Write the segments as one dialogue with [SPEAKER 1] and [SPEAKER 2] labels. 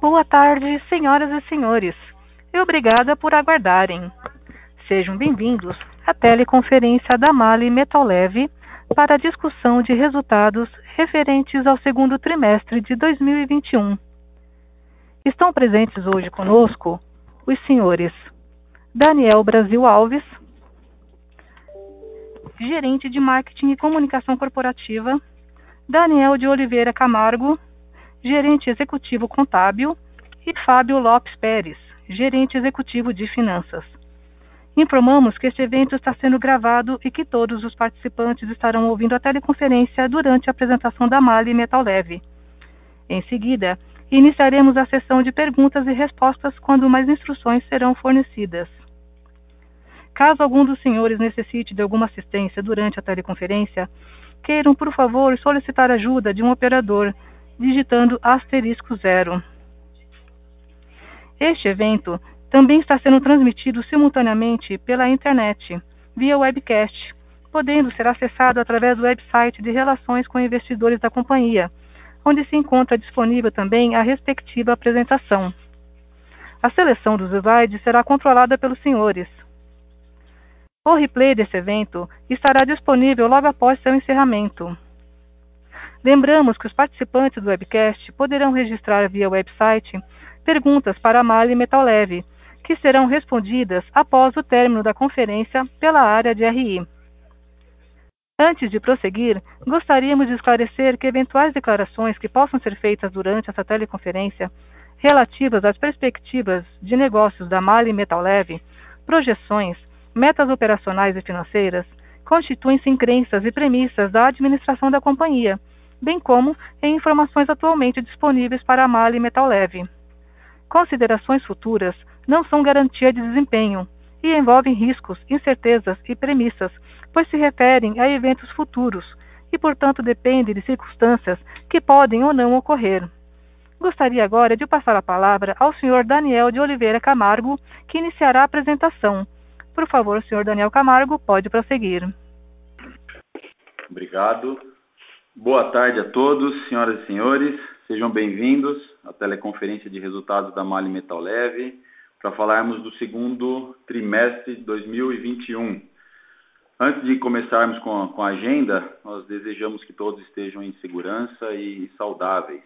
[SPEAKER 1] Boa tarde, senhoras e senhores, e obrigada por aguardarem. Sejam bem-vindos à teleconferência da MAHLE Metal Leve para a discussão de resultados referentes ao segundo trimestre de 2021. Estão presentes hoje conosco os senhores Daniel Brasil Alves, gerente de marketing e comunicação corporativa, Daniel de Oliveira Camargo, gerente executivo contábil, e Fábio Lopes Pérez, gerente executivo de finanças. Informamos que este evento está sendo gravado e que todos os participantes estarão ouvindo a teleconferência durante a apresentação da Mali Metal Leve. Em seguida, iniciaremos a sessão de perguntas e respostas quando mais instruções serão fornecidas. Caso algum dos senhores necessite de alguma assistência durante a teleconferência, queiram, por favor, solicitar ajuda de um operador digitando asterisco zero. Este evento também está sendo transmitido simultaneamente pela internet, via webcast, podendo ser acessado através do website de Relações com Investidores da companhia, onde se encontra disponível também a respectiva apresentação. A seleção dos slides será controlada pelos senhores. O replay desse evento estará disponível logo após seu encerramento. Lembramos que os participantes do webcast poderão registrar via website perguntas para a Mali Metal Leve, que serão respondidas após o término da conferência pela área de RI. Antes de prosseguir, gostaríamos de esclarecer que eventuais declarações que possam ser feitas durante essa teleconferência relativas às perspectivas de negócios da Mali Metal Leve, projeções, metas operacionais e financeiras, constituem-se em crenças e premissas da administração da companhia bem como em informações atualmente disponíveis para a malha e metal leve. Considerações futuras não são garantia de desempenho e envolvem riscos, incertezas e premissas, pois se referem a eventos futuros e, portanto, dependem de circunstâncias que podem ou não ocorrer. Gostaria agora de passar a palavra ao Sr. Daniel de Oliveira Camargo, que iniciará a apresentação. Por favor, Sr. Daniel Camargo, pode prosseguir.
[SPEAKER 2] Obrigado. Boa tarde a todos, senhoras e senhores. Sejam bem-vindos à teleconferência de resultados da Mali Metal Leve para falarmos do segundo trimestre de 2021. Antes de começarmos com a, com a agenda, nós desejamos que todos estejam em segurança e saudáveis.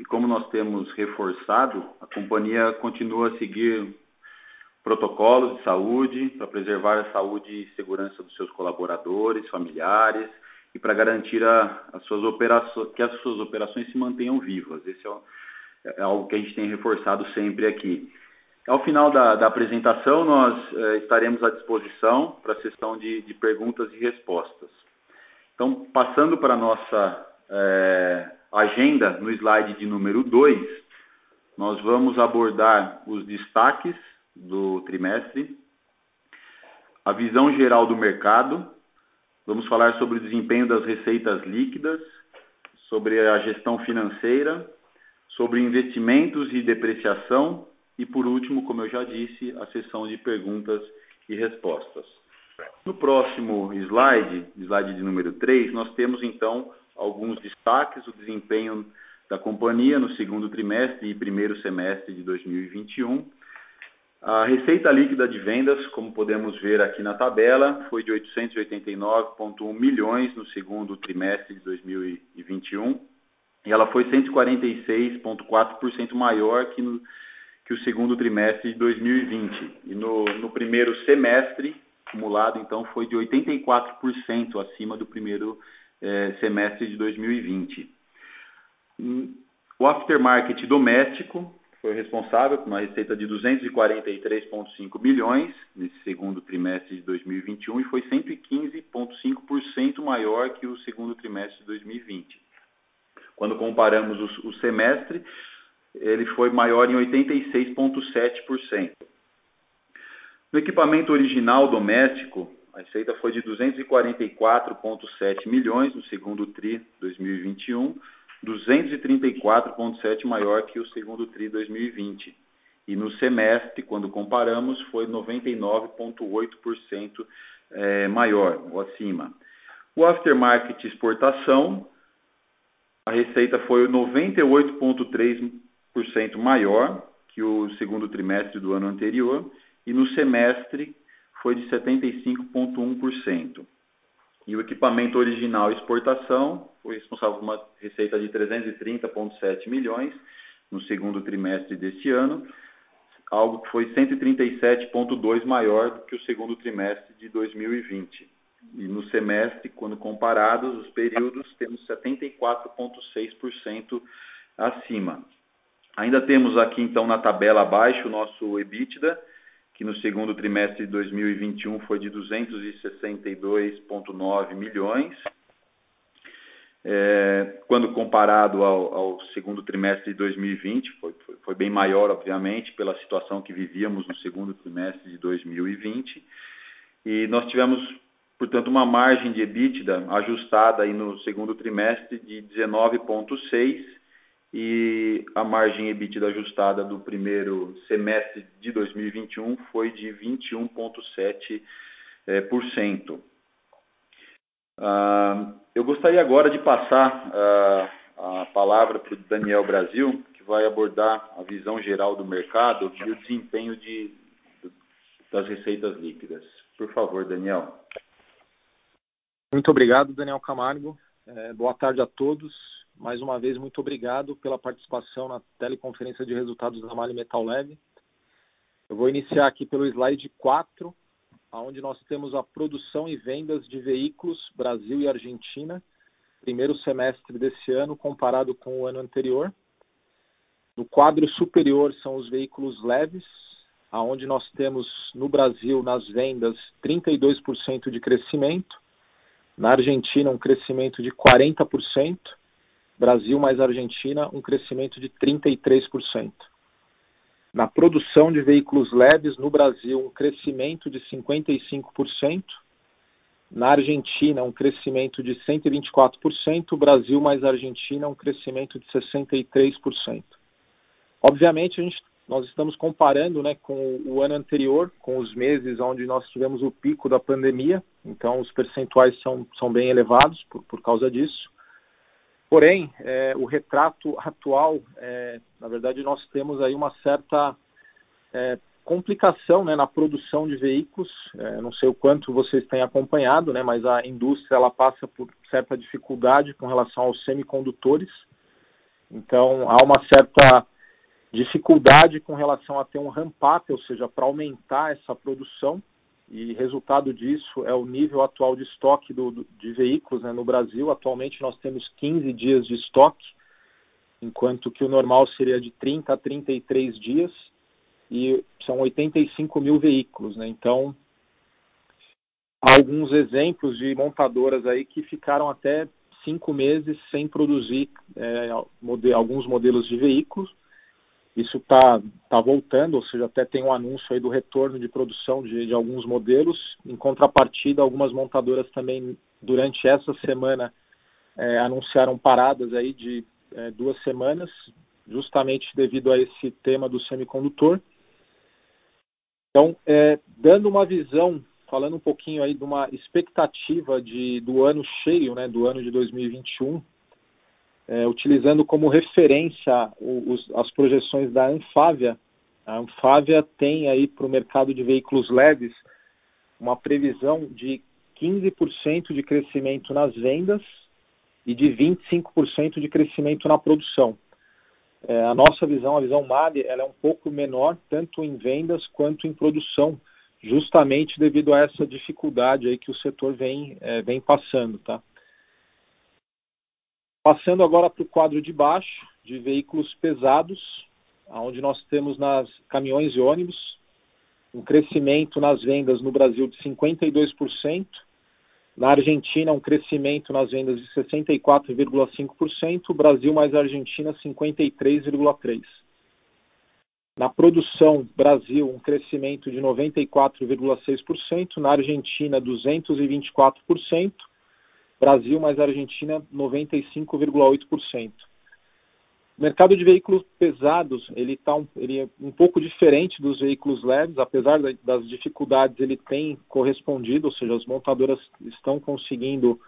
[SPEAKER 2] E como nós temos reforçado, a companhia continua a seguir protocolos de saúde para preservar a saúde e segurança dos seus colaboradores, familiares e para garantir a, as suas operações, que as suas operações se mantenham vivas. Esse é, é algo que a gente tem reforçado sempre aqui. Ao final da, da apresentação, nós é, estaremos à disposição para a sessão de, de, perguntas e respostas. Então, passando para a nossa é, agenda, no slide de número 2, nós vamos abordar os destaques do trimestre, a visão geral do mercado, Vamos falar sobre o desempenho das receitas líquidas, sobre a gestão financeira, sobre investimentos e depreciação e, por último, como eu já disse, a sessão de perguntas e respostas. No próximo slide, slide de número 3, nós temos então alguns destaques, o desempenho da companhia no segundo trimestre e primeiro semestre de 2021 a receita líquida de vendas, como podemos ver aqui na tabela, foi de 889,1 milhões no segundo trimestre de 2021 e ela foi 146,4% maior que, no, que o segundo trimestre de 2020. E no, no primeiro semestre, acumulado, então, foi de 84% acima do primeiro eh, semestre de 2020. O aftermarket doméstico foi responsável por uma receita de 243,5 milhões nesse segundo trimestre de 2021 e foi 115,5% maior que o segundo trimestre de 2020. Quando comparamos o, o semestre, ele foi maior em 86,7%. No equipamento original doméstico, a receita foi de 244,7 milhões no segundo TRI 2021 234,7 maior que o segundo TRI 2020. E no semestre, quando comparamos, foi 99,8% é, maior, ou acima. O aftermarket exportação, a receita foi 98,3% 13% maior que o segundo trimestre do ano anterior e no semestre foi de 75,1%. E o equipamento original exportação foi responsável por uma receita de 330,7 milhões no segundo trimestre deste ano, algo que foi 137,2 maior do que o segundo trimestre de 2020. E no semestre, quando comparados os períodos, temos 74,6% acima. Ainda temos aqui, então, na tabela abaixo, o nosso EBITDA, que no segundo trimestre de 2021 foi de 262,9 milhões, quando comparado ao segundo trimestre de 2020, foi bem maior, obviamente, pela situação que vivíamos no segundo trimestre de 2020. E nós tivemos, portanto, uma margem de EBITDA ajustada aí no segundo trimestre de 19,6% e a margem EBITDA ajustada do primeiro semestre de 2021 foi de 21,7%. Eu gostaria agora de passar a palavra pro Daniel Brasil, que vai abordar a visão geral do mercado e o desempenho das receitas líquidas. Por favor, Daniel.
[SPEAKER 3] Muito obrigado, Daniel Camargo. Boa tarde a todos. Mais uma vez, muito obrigado pela participação na teleconferência de resultados da MAHLE Metal Leve. Eu vou iniciar aqui pelo slide 4, aonde nós temos a produção e vendas de veículos Brasil e Argentina, primeiro semestre desse ano comparado com o ano anterior. No quadro superior são os veículos leves, aonde nós temos no Brasil, nas vendas, 32% de crescimento. Na Argentina, um crescimento de 40%. Brasil mais Argentina, um crescimento de 33%. Na produção de veículos leves no Brasil, um crescimento de 55%. Na Argentina, um crescimento de 124%. Brasil mais Argentina, um crescimento de 63%. Obviamente, nós estamos comparando, né, com o ano anterior, com os meses onde nós tivemos o pico da pandemia, então os percentuais são bem elevados por causa disso. Porém, o retrato atual, na verdade, nós temos aí uma certa complicação, né, na produção de veículos. Não sei o quanto vocês têm acompanhado, né, mas a indústria ela passa por certa dificuldade com relação aos semicondutores. Então há uma certa dificuldade com relação a ter um ramp up, ou seja, pra aumentar essa produção, e resultado disso é o nível atual de estoque de veículos, né, no Brasil. Atualmente, nós temos 15 dias de estoque, enquanto que o normal seria de 30 a 33 dias, e são 85,000 veículos, né. Então, há alguns exemplos de montadoras aí que ficaram até 5 meses sem produzir alguns modelos de veículos. Isso tá voltando, ou seja, até tem um anúncio aí do retorno de produção de alguns modelos. Em contrapartida, algumas montadoras também, durante essa semana, anunciaram paradas aí de 2 semanas, justamente devido a esse tema do semicondutor. Então, dando uma visão, falando um pouquinho aí de uma expectativa do ano cheio, né, do ano de 2021, utilizando como referência as projeções da Anfavea. A Anfavea tem aí pro mercado de veículos leves uma previsão de 15% de crescimento nas vendas e de 25% de crescimento na produção. A nossa visão, a visão MAHLE, ela é um pouco menor, tanto em vendas quanto em produção, justamente devido a essa dificuldade aí que o setor vem passando, tá? Passando agora pro quadro de baixo, de veículos pesados, aonde nós temos nas caminhões e ônibus, um crescimento nas vendas no Brasil de 52%. Na Argentina, um crescimento nas vendas de 64.5%. Brasil mais Argentina, 53.3%. Na produção, Brasil, um crescimento de 94.6%. Na Argentina, 224%. Brasil mais Argentina, 95.8%. O mercado de veículos pesados, ele é um pouco diferente dos veículos leves, apesar das dificuldades, ele tem correspondido, ou seja, as montadoras estão conseguindo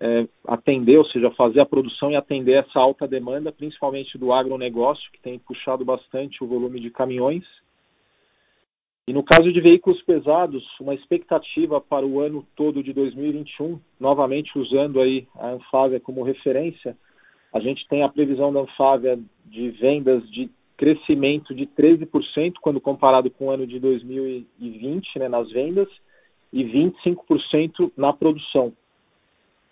[SPEAKER 3] é, atender, ou seja, fazer a produção e atender essa alta demanda, principalmente do agronegócio, que tem puxado bastante o volume de caminhões. E no caso de veículos pesados, uma expectativa para o ano todo de 2021, novamente usando aí a Anfávia como referência, a gente tem a previsão da Anfávia de vendas de crescimento de 13% quando comparado com o ano de 2020, né, nas vendas, e 25% na produção.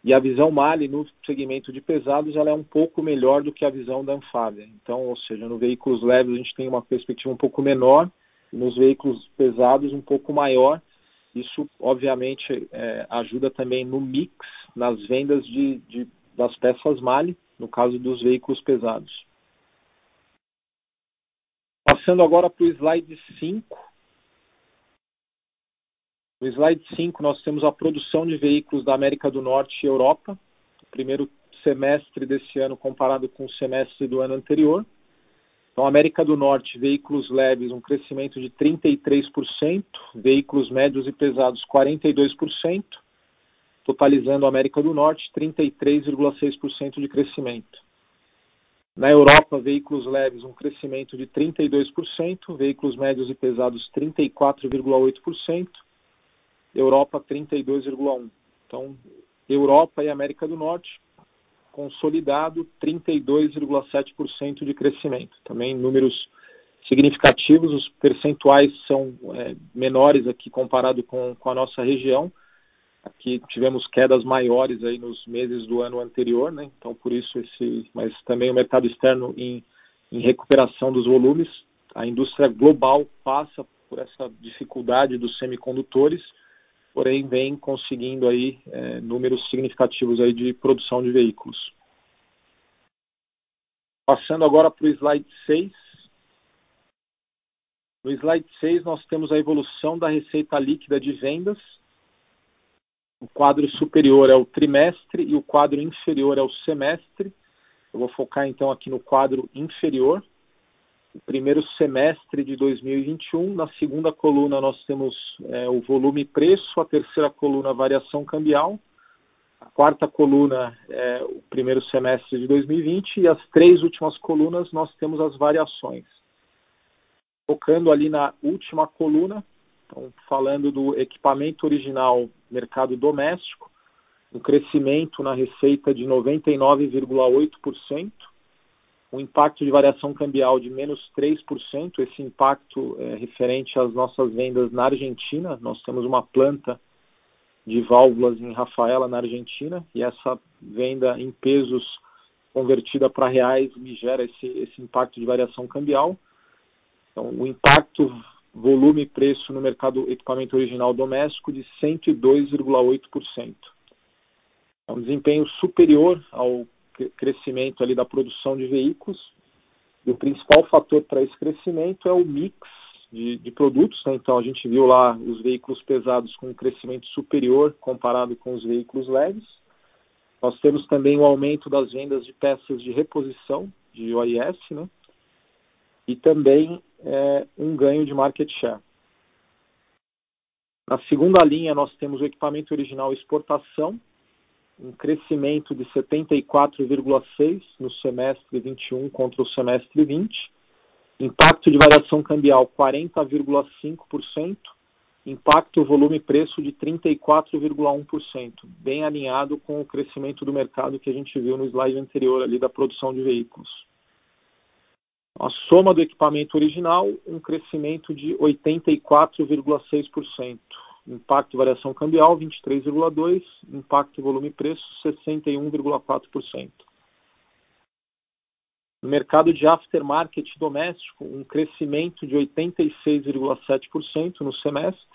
[SPEAKER 3] E a visão Mali no segmento de pesados ela é um pouco melhor do que a visão da Anfávia. Então, ou seja, no veículos leves a gente tem uma perspectiva um pouco menor, nos veículos pesados um pouco maior. Isso, obviamente, é, ajuda também no mix, nas vendas de, de, das peças Mali, no caso dos veículos pesados. Passando agora para o slide 5, no slide 5, nós temos a produção de veículos da América do Norte e Europa, primeiro semestre desse ano comparado com o semestre do ano anterior. Então, América do Norte, veículos leves, um crescimento de 33%, veículos médios e pesados, 42%, totalizando América do Norte 33,6% de crescimento. Na Europa, veículos leves, um crescimento de 32%, veículos médios e pesados, 34,8%, Europa 32,1. Então, Europa e América do Norte consolidado 32,7% de crescimento. Também números significativos, os percentuais são é, menores aqui comparado com, com a nossa região. Aqui tivemos quedas maiores aí nos meses do ano anterior, né? Então por isso esse, mas também o mercado externo em, em recuperação dos volumes. A indústria global passa por essa dificuldade dos semicondutores porém vem conseguindo aí é, números significativos aí de produção de veículos. Passando agora para o slide 6. No slide 6 nós temos a evolução da receita líquida de vendas. O quadro superior é o trimestre e o quadro inferior é o semestre. Eu vou focar então aqui no quadro inferior primeiro semestre de 2021. Na segunda coluna, nós temos é, o volume preço, a terceira coluna, variação cambial, a quarta coluna é o primeiro semestre de 2020 e as três últimas colunas nós temos as variações. Focando ali na última coluna, então, falando do equipamento original mercado doméstico, um crescimento na receita de 99,8%, um impacto de variação cambial de menos 3%, esse impacto é referente às nossas vendas na Argentina. Nós temos uma planta de válvulas em Rafaela, na Argentina, e essa venda em pesos convertida para reais me gera esse, esse impacto de variação cambial. Então, o impacto volume e preço no mercado equipamento original doméstico de 102,8%. É um desempenho superior ao crescimento ali da produção de veículos. E o principal fator para esse crescimento é o mix de, de produtos. Né? Então, a gente viu lá os veículos pesados com um crescimento superior comparado com os veículos leves. Nós temos também o aumento das vendas de peças de reposição, de OIS, né? e também é, um ganho de market share. Na segunda linha, nós temos o equipamento original exportação, um crescimento de 74,6% no semestre 21 contra o semestre 20. Impacto de variação cambial 40,5%. Impacto volume-preço de 34,1%, bem alinhado com o crescimento do mercado que a gente viu no slide anterior ali da produção de veículos. A soma do equipamento original, um crescimento de 84,6%. Impacto variação cambial 23,2, impacto volume preço 61,4%. No mercado de aftermarket doméstico, um crescimento de 86,7% no semestre,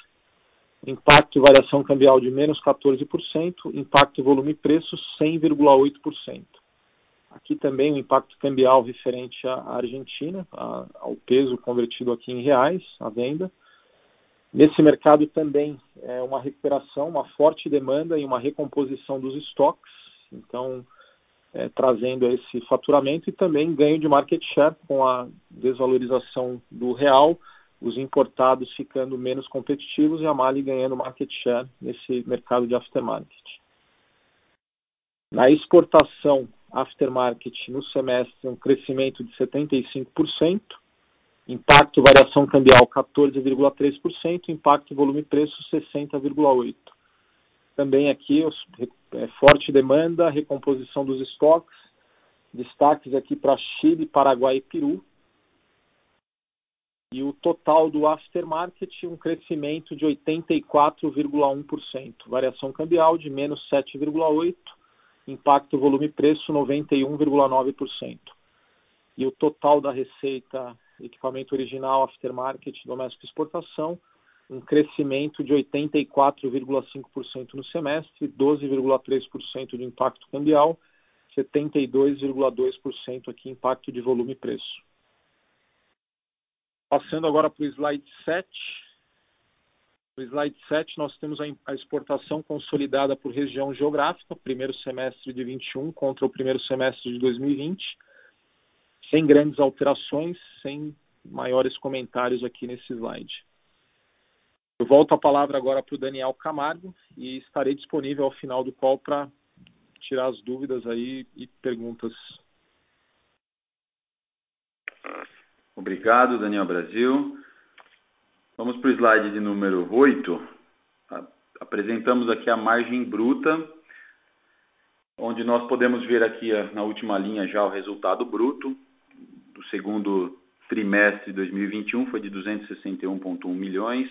[SPEAKER 3] impacto variação cambial de menos 14%, impacto volume preço 100,8%. Aqui também o impacto cambial referente à Argentina, ao peso convertido aqui em reais, a venda, Nesse mercado também é uma recuperação, uma forte demanda e uma recomposição dos estoques, então é, trazendo esse faturamento e também ganho de market share com a desvalorização do real, os importados ficando menos competitivos e a Mali ganhando market share nesse mercado de aftermarket. Na exportação, aftermarket no semestre, um crescimento de 75%, impacto variação cambial 14,3%, impacto volume preço 60,8%. Também aqui, é, forte demanda, recomposição dos estoques, destaques aqui para Chile, Paraguai e Peru. E o total do aftermarket, um crescimento de 84,1%, variação cambial de menos 7,8%, impacto volume preço 91,9%. E o total da receita equipamento original, aftermarket, doméstico e exportação, um crescimento de 84,5% no semestre, 12,3% de impacto cambial, 72,2% aqui impacto de volume e preço. Passando agora para o slide 7. No slide 7, nós temos a exportação consolidada por região geográfica, primeiro semestre de 21 contra o primeiro semestre de 2020, sem grandes alterações, sem maiores comentários aqui nesse slide. Eu volto a palavra agora para o Daniel Camargo e estarei disponível ao final do call para tirar as dúvidas aí e perguntas.
[SPEAKER 2] Obrigado, Daniel Brasil. Vamos para o slide de número 8. Apresentamos aqui a margem bruta, onde nós podemos ver aqui na última linha já o resultado bruto segundo trimestre de 2021 foi de 261,1 milhões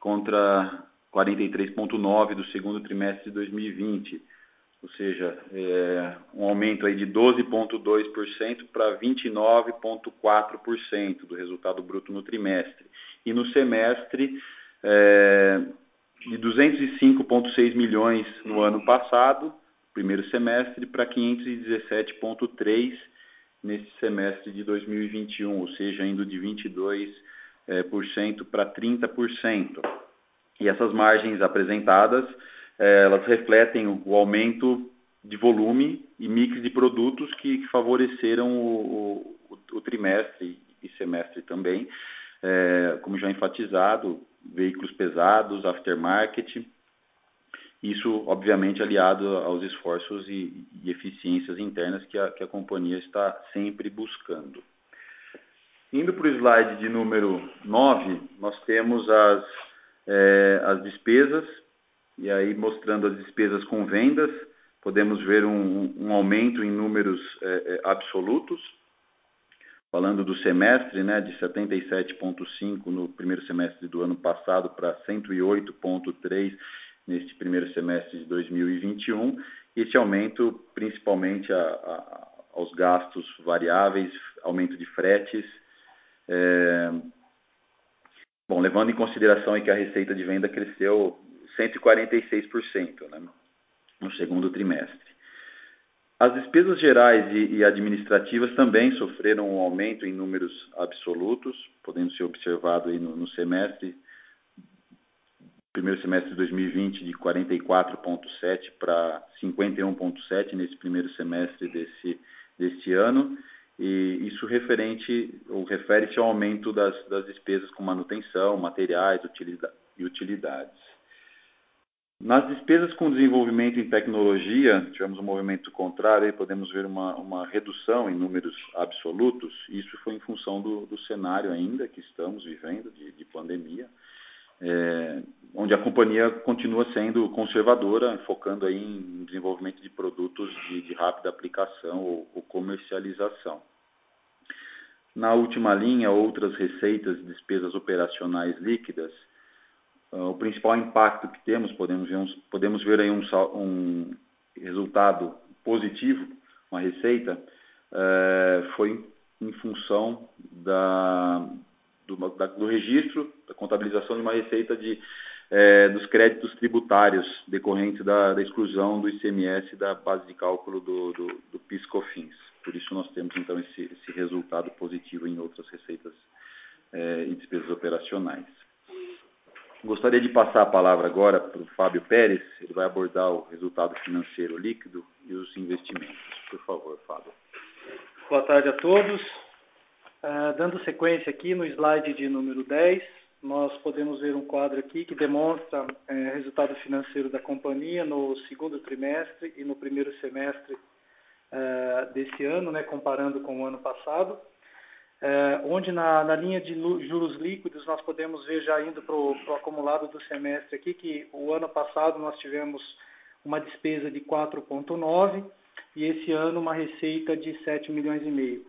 [SPEAKER 2] contra 43,9 do segundo trimestre de 2020, ou seja, é, um aumento aí de 12,2% para 29,4% do resultado bruto no trimestre. E no semestre, é, de 205,6 milhões no ano passado, primeiro semestre, para 517,3 nesse semestre de 2021, ou seja, indo de 22% é, para 30%. E essas margens apresentadas, é, elas refletem o aumento de volume e mix de produtos que, favoreceram o, trimestre e semestre também, é, como já enfatizado, veículos pesados, aftermarket, isso, obviamente, aliado aos esforços e, e eficiências internas que a, que a companhia está sempre buscando. Indo para o slide de número 9, nós temos as, é, as despesas, e aí mostrando as despesas com vendas, podemos ver um, um aumento em números é, absolutos, falando do semestre, né, de 77,5 no primeiro semestre do ano passado para 108,3 neste primeiro semestre de 2021. Esse aumento, principalmente a, a, aos gastos variáveis, aumento de fretes. É... Bom, levando em consideração que a receita de venda cresceu 146% né, no segundo trimestre. As despesas gerais e, administrativas também sofreram um aumento em números absolutos, podendo ser observado no, no semestre, primeiro semestre de 2020 de 44,7 para 51,7 nesse primeiro semestre desse, desse ano. E isso referente ou refere-se ao aumento das, das despesas com manutenção, materiais e utilidades. Nas despesas com desenvolvimento em tecnologia, tivemos um movimento contrário, podemos ver uma, uma redução em números absolutos. Isso foi em função do, do cenário ainda que estamos vivendo, de, de pandemia é, onde a companhia continua sendo conservadora, focando aí em desenvolvimento de produtos de, de rápida aplicação ou, ou, comercialização. Na última linha, outras receitas e despesas operacionais líquidas, uh, o principal impacto que temos, podemos ver, uns, podemos ver aí um, um resultado positivo, uma receita, uh, foi em função da, do, da, do registro, da contabilização de uma receita de, é, dos créditos tributários decorrentes da, da, exclusão do ICMS da base de cálculo do, do, do PIS/COFINS. Por isso nós temos então esse, esse resultado positivo em outras receitas é, e despesas operacionais. Gostaria de passar a palavra agora para o Fábio Pérez, ele vai abordar o resultado financeiro líquido e os investimentos. Por favor, Fábio.
[SPEAKER 4] Boa tarde a todos. Uh, dando sequência aqui no slide de número 10, nós podemos ver um quadro aqui que demonstra é, resultado financeiro da companhia no segundo trimestre e no primeiro semestre é, desse ano, né, comparando com o ano passado, é, onde na, na, linha de juros líquidos nós podemos ver já indo para o acumulado do semestre aqui que o ano passado nós tivemos uma despesa de 4,9 e esse ano uma receita de 7 milhões e meio.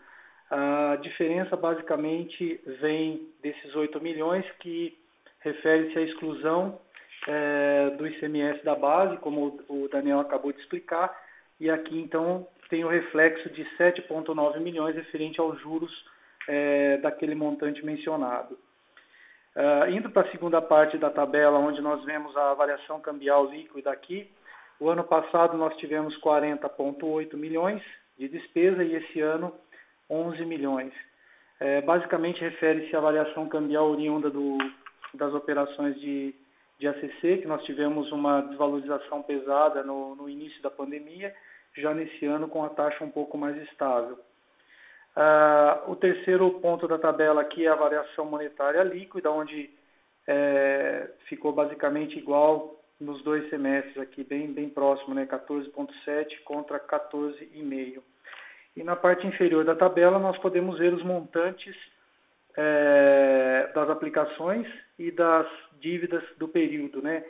[SPEAKER 4] A diferença basicamente vem desses 8 milhões que refere-se à exclusão é, do ICMS da base, como o Daniel acabou de explicar, e aqui então tem o reflexo de 7,9 milhões referente aos juros é, daquele montante mencionado. Uh, indo para a segunda parte da tabela, onde nós vemos a variação cambial líquida aqui, o ano passado nós tivemos 40,8 milhões de despesa e esse ano 11 milhões. É, basicamente refere-se à variação cambial oriunda do, das operações de, de ACC, que nós tivemos uma desvalorização pesada no, no início da pandemia, já nesse ano com a taxa um pouco mais estável. Uh, o terceiro ponto da tabela aqui é a variação monetária líquida, onde é, ficou basicamente igual nos dois semestres aqui, bem, bem próximo, né, 14,7 contra 14,5. E na parte inferior da tabela nós podemos ver os montantes é, das aplicações e das dívidas do período. Né?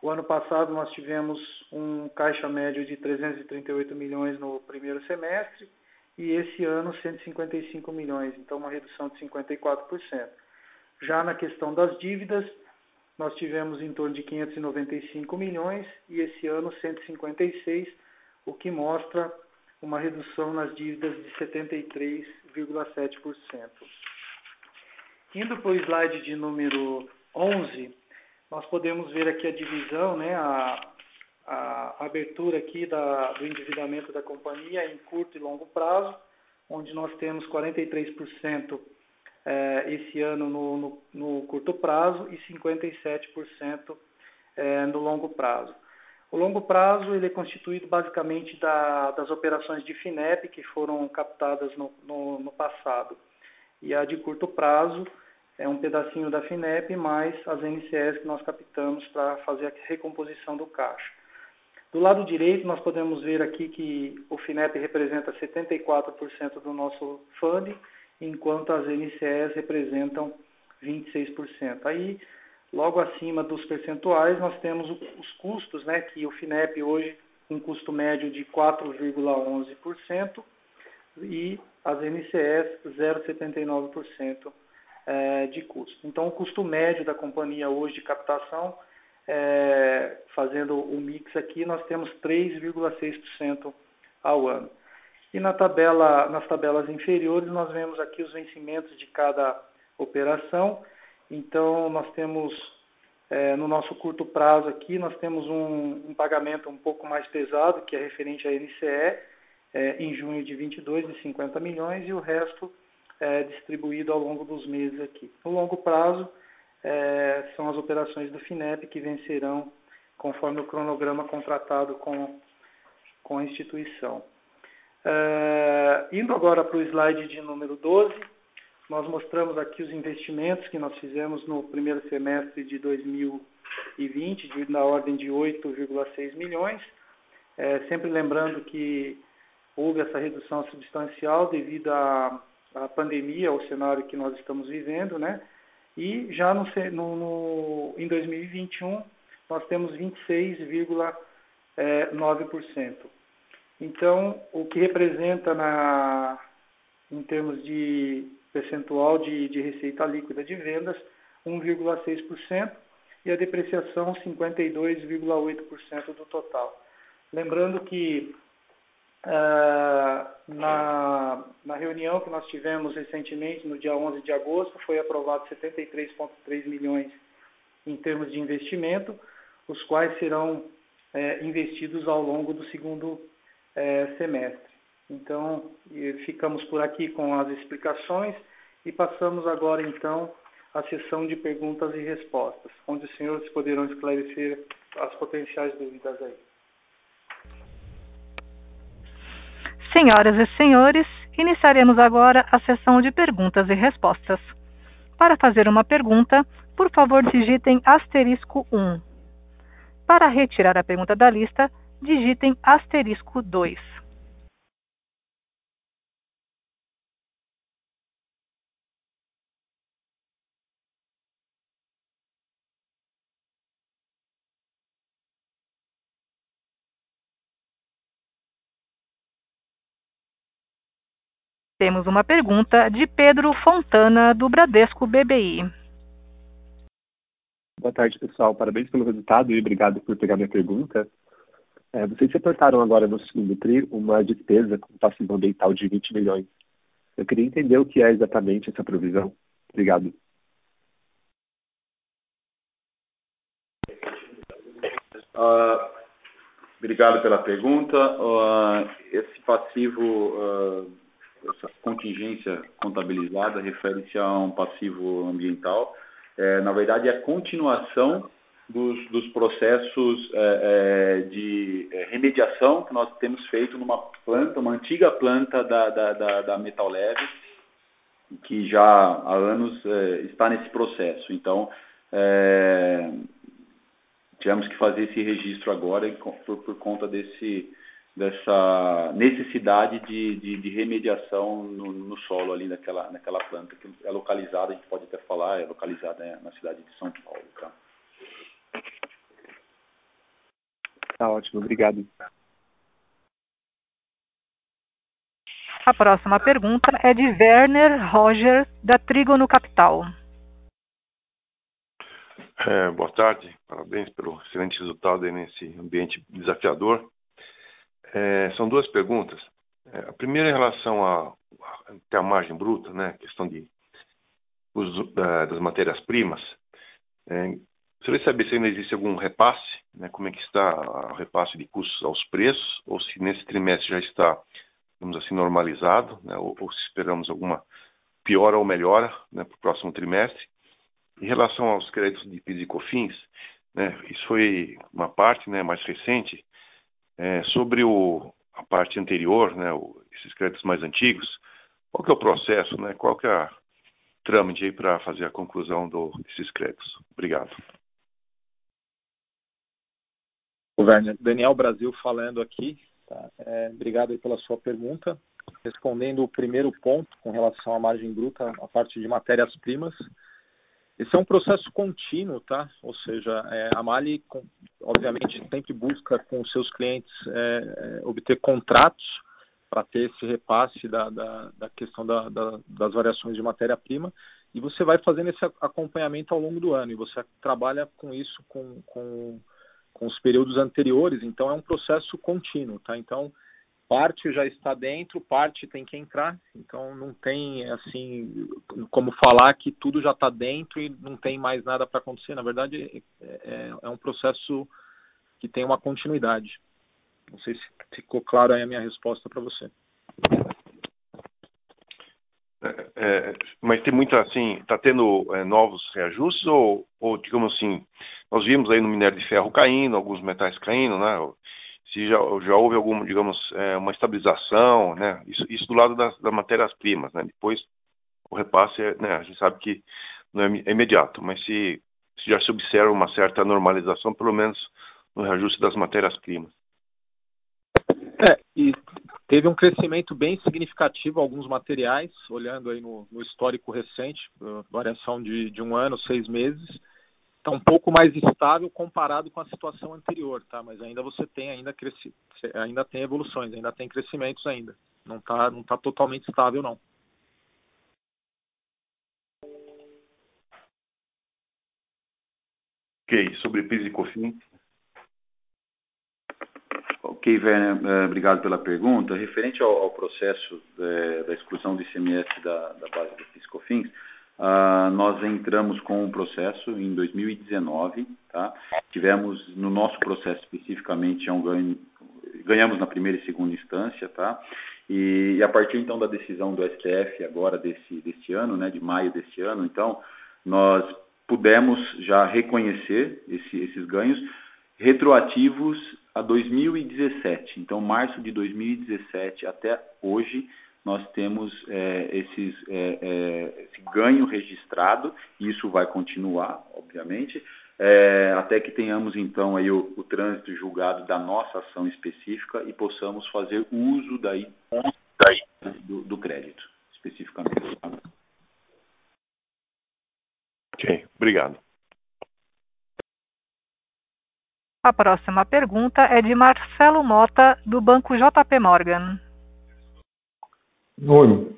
[SPEAKER 4] O ano passado nós tivemos um caixa médio de 338 milhões no primeiro semestre e esse ano 155 milhões, então uma redução de 54%. Já na questão das dívidas, nós tivemos em torno de 595 milhões e esse ano 156, o que mostra uma redução nas dívidas de 73,7%. Indo para o slide de número 11, nós podemos ver aqui a divisão, né, a, a abertura aqui da, do endividamento da companhia em curto e longo prazo, onde nós temos 43% eh, esse ano no, no, no, curto prazo e 57% eh, no longo prazo. O longo prazo ele é constituído basicamente da, das operações de FINEP que foram captadas no, no, no, passado. E a de curto prazo é um pedacinho da FINEP mais as NCS que nós captamos para fazer a recomposição do caixa. Do lado direito, nós podemos ver aqui que o FINEP representa 74% do nosso fundo, enquanto as NCS representam 26%. Aí Logo acima dos percentuais, nós temos os custos, né, que o FINEP hoje um custo médio de 4,11% e as NCS 0,79% é, de custo. Então, o custo médio da companhia hoje de captação, é, fazendo o mix aqui, nós temos 3,6% ao ano. E na tabela, nas tabelas inferiores, nós vemos aqui os vencimentos de cada operação então, nós temos, é, no nosso curto prazo aqui, nós temos um, um, pagamento um pouco mais pesado, que é referente à NCE, é, em junho de 22, de 50 milhões, e o resto é distribuído ao longo dos meses aqui. No longo prazo, é, são as operações do FINEP que vencerão conforme o cronograma contratado com, com a instituição. É, indo agora para o slide de número 12, nós mostramos aqui os investimentos que nós fizemos no primeiro semestre de 2020, de, na ordem de 8,6 milhões. É, sempre lembrando que houve essa redução substancial devido à, à pandemia, ao cenário que nós estamos vivendo, né? E já no, no, em 2021 nós temos 26,9%. É, então, o que representa na, em termos de percentual de, de receita líquida de vendas, 1,6%, e a depreciação 52,8% do total. Lembrando que uh, na, na reunião que nós tivemos recentemente, no dia 11 de agosto, foi aprovado 73,3 milhões em termos de investimento, os quais serão é, investidos ao longo do segundo é, semestre. Então, ficamos por aqui com as explicações e passamos agora então à sessão de perguntas e respostas, onde os senhores poderão esclarecer as potenciais dúvidas aí.
[SPEAKER 1] Senhoras e senhores, iniciaremos agora a sessão de perguntas e respostas. Para fazer uma pergunta, por favor digitem asterisco 1. Para retirar a pergunta da lista, digitem asterisco 2. Temos uma pergunta de Pedro Fontana, do Bradesco BBI.
[SPEAKER 5] Boa tarde, pessoal. Parabéns pelo resultado e obrigado por pegar minha pergunta. É, vocês reportaram agora no segundo TRI uma despesa com passivo ambiental de 20 milhões. Eu queria entender o que é exatamente essa provisão. Obrigado.
[SPEAKER 2] Uh, obrigado pela pergunta. Uh, esse passivo uh, essa contingência contabilizada refere-se a um passivo ambiental. É, na verdade, é a continuação dos, dos processos é, é, de é, remediação que nós temos feito numa planta, uma antiga planta da, da, da, da Metal Leve, que já há anos é, está nesse processo. Então, tivemos que fazer esse registro agora por, por conta desse dessa necessidade de, de, de remediação no, no, solo ali naquela, naquela planta, que é localizada, a gente pode até falar, é localizada né, na cidade de São Paulo. Tá?
[SPEAKER 5] tá ótimo, obrigado.
[SPEAKER 1] A próxima pergunta é de Werner Roger, da Trígono Capital.
[SPEAKER 6] É, boa tarde, parabéns pelo excelente resultado nesse ambiente desafiador. É, são duas perguntas. É, a primeira em relação a, a, a margem bruta, né, questão de uso da, das matérias-primas. É, gostaria saber se ainda existe algum repasse, né, como é que está o repasse de custos aos preços, ou se nesse trimestre já está, vamos assim, normalizado, né, ou, ou, se esperamos alguma piora ou melhora né, para o próximo trimestre. Em relação aos créditos de PIS e COFINS, né, isso foi uma parte né, mais recente, é, sobre o, a parte anterior, né, o, esses créditos mais antigos, qual que é o processo, né, qual que é o trâmite para fazer a conclusão do, desses créditos? Obrigado.
[SPEAKER 3] Governo Daniel Brasil falando aqui. Tá? É, obrigado pela sua pergunta. Respondendo o primeiro ponto com relação à margem bruta, a parte de matérias-primas, esse é um processo contínuo, tá? Ou seja, é, a Mali, obviamente, sempre busca com seus clientes é, é, obter contratos para ter esse repasse da, da, da questão da, da, das variações de matéria-prima e você vai fazendo esse acompanhamento ao longo do ano e você trabalha com isso com, com, com os períodos anteriores, então é um processo contínuo, tá? Então, parte já está dentro, parte tem que entrar. Então não tem assim como falar que tudo já está dentro e não tem mais nada para acontecer. Na verdade é, é, é, um processo que tem uma continuidade. Não sei se ficou claro aí a minha resposta para você.
[SPEAKER 6] É, é, mas tem muita assim, está tendo é, novos reajustes ou, ou digamos assim, nós vimos aí no minério de ferro caindo, alguns metais caindo, né? Se já, já houve alguma, digamos, é, uma estabilização, né? Isso, isso do lado das, das matérias-primas, né? Depois o repasse, é, né? A gente sabe que não é, é imediato, mas se, se, já se observa uma certa normalização, pelo menos no reajuste das matérias-primas.
[SPEAKER 3] É, e teve um crescimento bem significativo alguns materiais, olhando aí no, no histórico recente, variação de, de um ano, seis meses, está um pouco mais estável comparado com a situação anterior, tá? Mas ainda você tem ainda cresci, ainda tem evoluções, ainda tem crescimentos ainda. Não está não tá totalmente estável não.
[SPEAKER 6] Ok, sobre PIS e COFINS.
[SPEAKER 2] Ok, Werner, eh, obrigado pela pergunta. Referente ao, ao processo é, da exclusão do ICMS da, da base do PIS e COFINS, Uh, nós entramos com um processo em 2019, tá? Tivemos no nosso processo especificamente é um ganho, ganhamos na primeira e segunda instância, tá? E, e, a partir então da decisão do STF agora desse deste ano, né, de maio deste ano, então nós pudemos já reconhecer esse, esses ganhos retroativos a 2017. Então, março de 2017 até hoje, nós temos é, esses, é, é, esse ganho registrado, e isso vai continuar, obviamente, é, até que tenhamos então aí o, o, trânsito julgado da nossa ação específica e possamos fazer uso daí, daí do, do crédito, especificamente.
[SPEAKER 6] Ok, obrigado.
[SPEAKER 1] A próxima pergunta é de Marcelo Mota, do Banco JP Morgan.
[SPEAKER 7] Oi,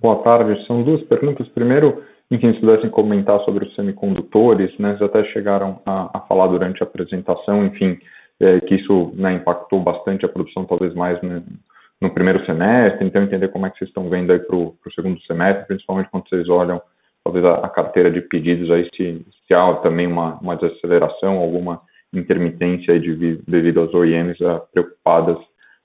[SPEAKER 7] boa tarde. São duas perguntas. Primeiro, enfim, se pudessem comentar sobre os semicondutores, né? Eles até chegaram a, a falar durante a apresentação, enfim, é, que isso né, impactou bastante a produção, talvez mais no, no, primeiro semestre. Então, entender como é que vocês estão vendo aí para o segundo semestre, principalmente quando vocês olham talvez a, a carteira de pedidos aí, se, se há também uma, uma desaceleração, alguma intermitência aí de, devido às OEMs uh, preocupadas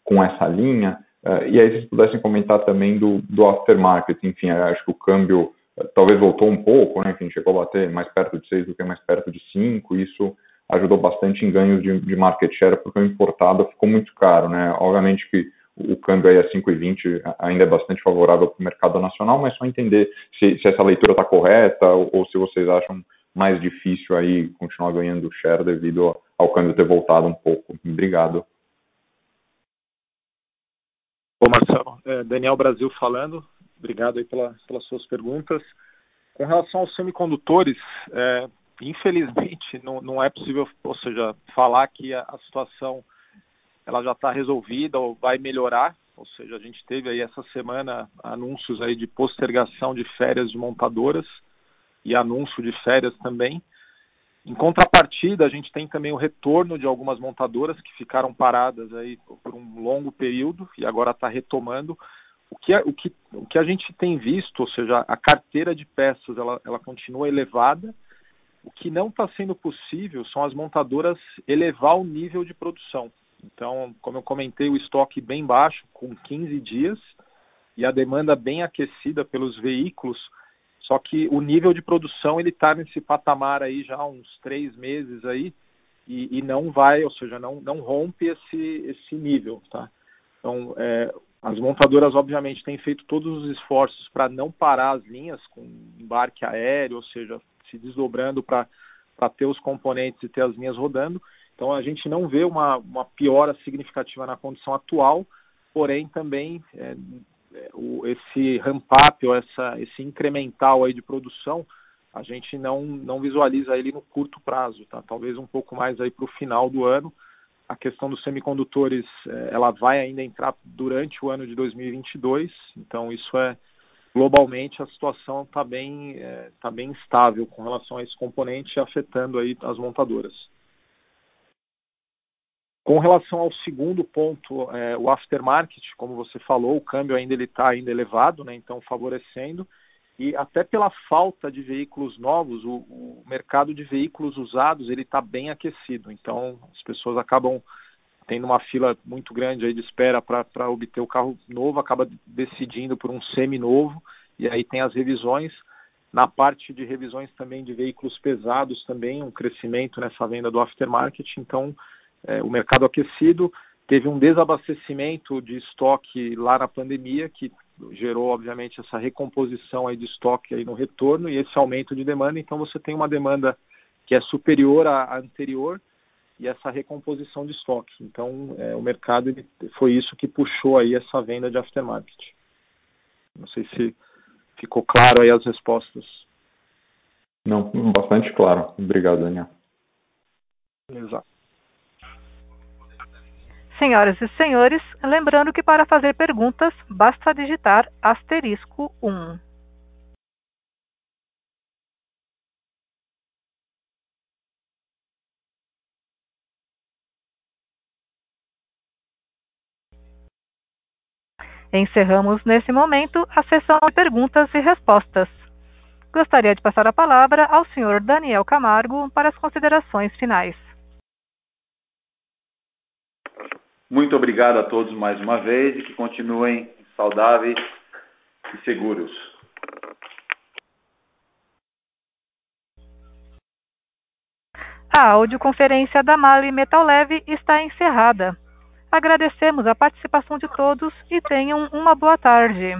[SPEAKER 7] com essa linha. Uh, e aí, se vocês pudessem comentar também do, do aftermarket, enfim, acho que o câmbio uh, talvez voltou um pouco, né? enfim, chegou a bater mais perto de 6 do que mais perto de 5, isso ajudou bastante em ganhos de, de market share, porque o importado ficou muito caro, né? Obviamente que o câmbio aí a 5,20 ainda é bastante favorável para o mercado nacional, mas só entender se, se essa leitura está correta ou, ou, se vocês acham mais difícil aí continuar ganhando share devido ao câmbio ter voltado um pouco. Obrigado.
[SPEAKER 3] Ô Marcelo, é Daniel Brasil falando, obrigado aí pela, pelas suas perguntas. Com relação aos semicondutores, é, infelizmente não, não, é possível, ou seja, falar que a, a situação ela já está resolvida ou vai melhorar, ou seja, a gente teve aí essa semana anúncios aí de postergação de férias de montadoras e anúncio de férias também. Em contrapartida, a gente tem também o retorno de algumas montadoras que ficaram paradas aí por um longo período e agora está retomando. O que, é, o, que, o que a gente tem visto, ou seja, a carteira de peças ela, ela continua elevada. O que não está sendo possível são as montadoras elevar o nível de produção. Então, como eu comentei, o estoque bem baixo, com 15 dias, e a demanda bem aquecida pelos veículos só que o nível de produção ele está nesse patamar aí já há uns três meses aí e, e, não vai, ou seja, não, não rompe esse, esse nível, tá? Então, é, as montadoras obviamente têm feito todos os esforços para não parar as linhas com embarque aéreo, ou seja, se desdobrando para ter os componentes e ter as linhas rodando. Então a gente não vê uma, uma piora significativa na condição atual, porém também é, o, esse ramp-up ou essa, esse incremental aí de produção, a gente não, não visualiza ele no curto prazo, tá? Talvez um pouco mais aí para o final do ano. A questão dos semicondutores, é, ela vai ainda entrar durante o ano de 2022, então isso é globalmente a situação está bem, é, tá bem estável com relação a esse componente afetando aí as montadoras. Com relação ao segundo ponto, é, o aftermarket, como você falou, o câmbio ainda ele está ainda elevado, né, então favorecendo e até pela falta de veículos novos, o, o mercado de veículos usados ele está bem aquecido. Então as pessoas acabam tendo uma fila muito grande aí de espera para obter o carro novo, acaba decidindo por um semi novo e aí tem as revisões. Na parte de revisões também de veículos pesados também um crescimento nessa venda do aftermarket. Então é, o mercado aquecido, teve um desabastecimento de estoque lá na pandemia, que gerou, obviamente, essa recomposição aí de estoque aí no retorno e esse aumento de demanda. Então, você tem uma demanda que é superior à anterior e essa recomposição de estoque. Então, é, o mercado ele, foi isso que puxou aí essa venda de aftermarket. Não sei se ficou claro aí as respostas.
[SPEAKER 7] Não, bastante claro. Obrigado, Daniel.
[SPEAKER 3] Exato.
[SPEAKER 1] Senhoras e senhores, lembrando que para fazer perguntas basta digitar asterisco 1. Encerramos nesse momento a sessão de perguntas e respostas. Gostaria de passar a palavra ao senhor Daniel Camargo para as considerações finais.
[SPEAKER 2] Muito obrigado a todos mais uma vez e que continuem saudáveis e seguros.
[SPEAKER 1] A audioconferência da Mali Metal Leve está encerrada. Agradecemos a participação de todos e tenham uma boa tarde.